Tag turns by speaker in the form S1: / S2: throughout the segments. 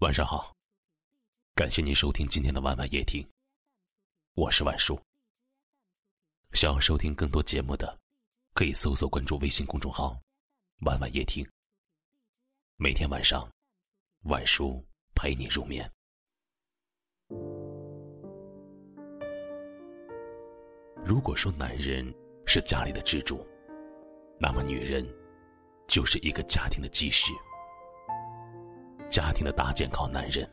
S1: 晚上好，感谢您收听今天的晚晚夜听，我是万叔。想要收听更多节目的，可以搜索关注微信公众号“晚晚夜听”。每天晚上，万叔陪你入眠。如果说男人是家里的支柱，那么女人就是一个家庭的基石。家庭的搭建靠男人，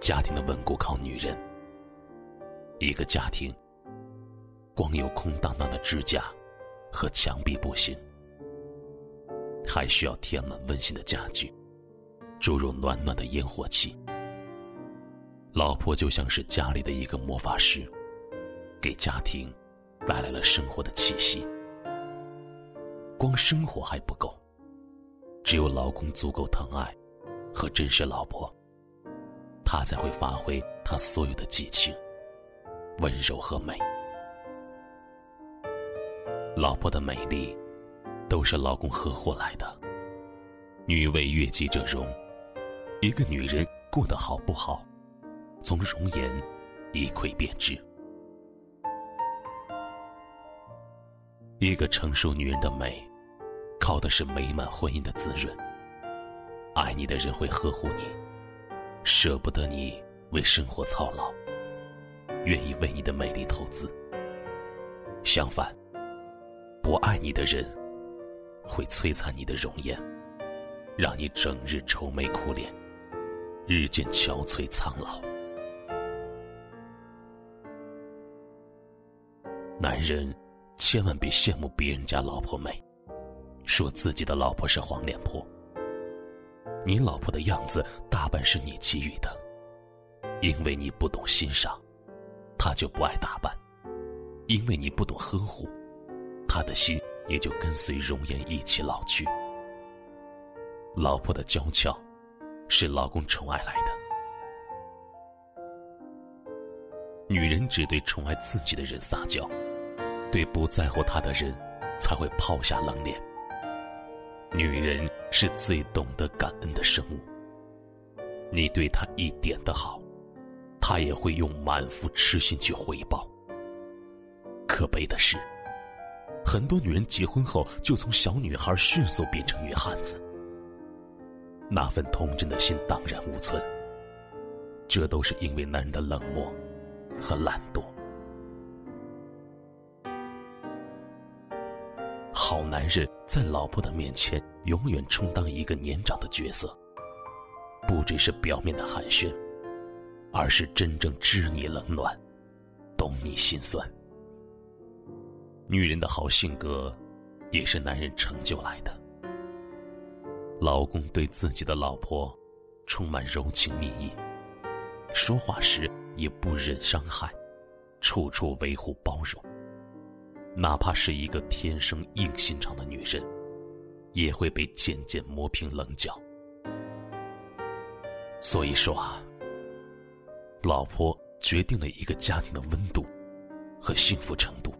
S1: 家庭的稳固靠女人。一个家庭，光有空荡荡的支架和墙壁不行，还需要填满温馨的家具，注入暖暖的烟火气。老婆就像是家里的一个魔法师，给家庭带来了生活的气息。光生活还不够，只有老公足够疼爱。和真实老婆，他才会发挥他所有的激情、温柔和美。老婆的美丽，都是老公呵护来的。女为悦己者容，一个女人过得好不好，从容颜一窥便知。一个成熟女人的美，靠的是美满婚姻的滋润。爱你的人会呵护你，舍不得你为生活操劳，愿意为你的美丽投资。相反，不爱你的人会摧残你的容颜，让你整日愁眉苦脸，日渐憔悴苍老。男人千万别羡慕别人家老婆美，说自己的老婆是黄脸婆。你老婆的样子大半是你给予的，因为你不懂欣赏，她就不爱打扮；因为你不懂呵护，她的心也就跟随容颜一起老去。老婆的娇俏，是老公宠爱来的。女人只对宠爱自己的人撒娇，对不在乎她的人，才会抛下冷脸。女人是最懂得感恩的生物。你对她一点的好，她也会用满腹痴心去回报。可悲的是，很多女人结婚后就从小女孩迅速变成女汉子，那份童真的心荡然无存。这都是因为男人的冷漠和懒惰。好男人在老婆的面前永远充当一个年长的角色，不只是表面的寒暄，而是真正知你冷暖，懂你心酸。女人的好性格，也是男人成就来的。老公对自己的老婆充满柔情蜜意，说话时也不忍伤害，处处维护包容。哪怕是一个天生硬心肠的女人，也会被渐渐磨平棱角。所以说啊，老婆决定了一个家庭的温度和幸福程度。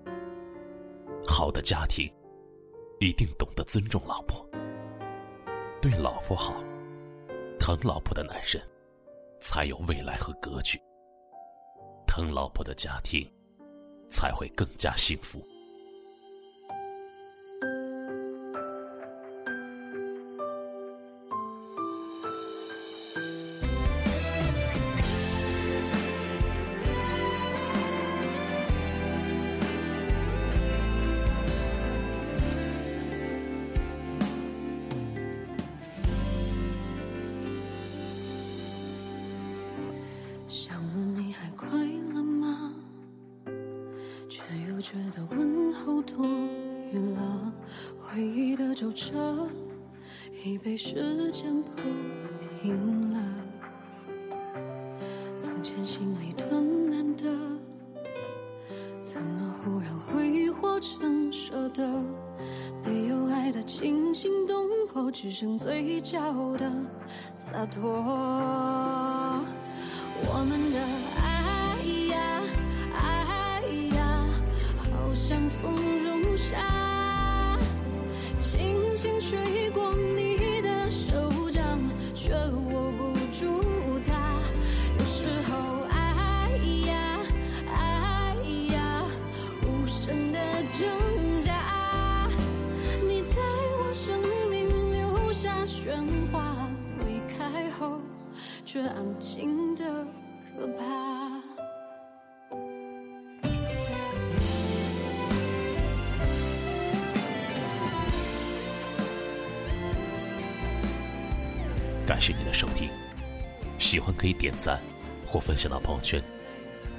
S1: 好的家庭，一定懂得尊重老婆，对老婆好，疼老婆的男人，才有未来和格局。疼老婆的家庭，才会更加幸福。想问你还快乐吗？
S2: 却又觉得问候多余了，回忆的皱褶已被时间铺平了。从前心里的难得，怎么忽然挥霍成舍得？没有爱的惊心动魄，只剩嘴角的洒脱。我们的爱呀爱呀好像却安静的可怕。
S1: 感谢您的收听，喜欢可以点赞或分享到朋友圈，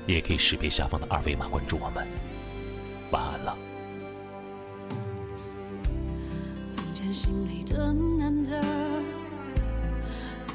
S1: 也可以识别下方的二维码关注我们。晚安了。
S2: 从前心里的难得，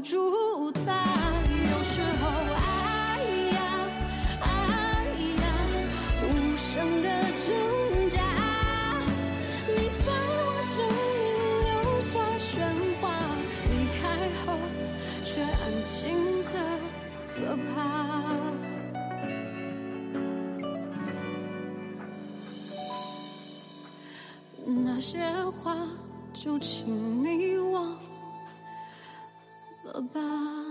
S2: 主宰。有时候爱呀爱呀，无声的挣扎，你在我生命留下喧哗，离开后却安静的可怕。那些话就请你了吧。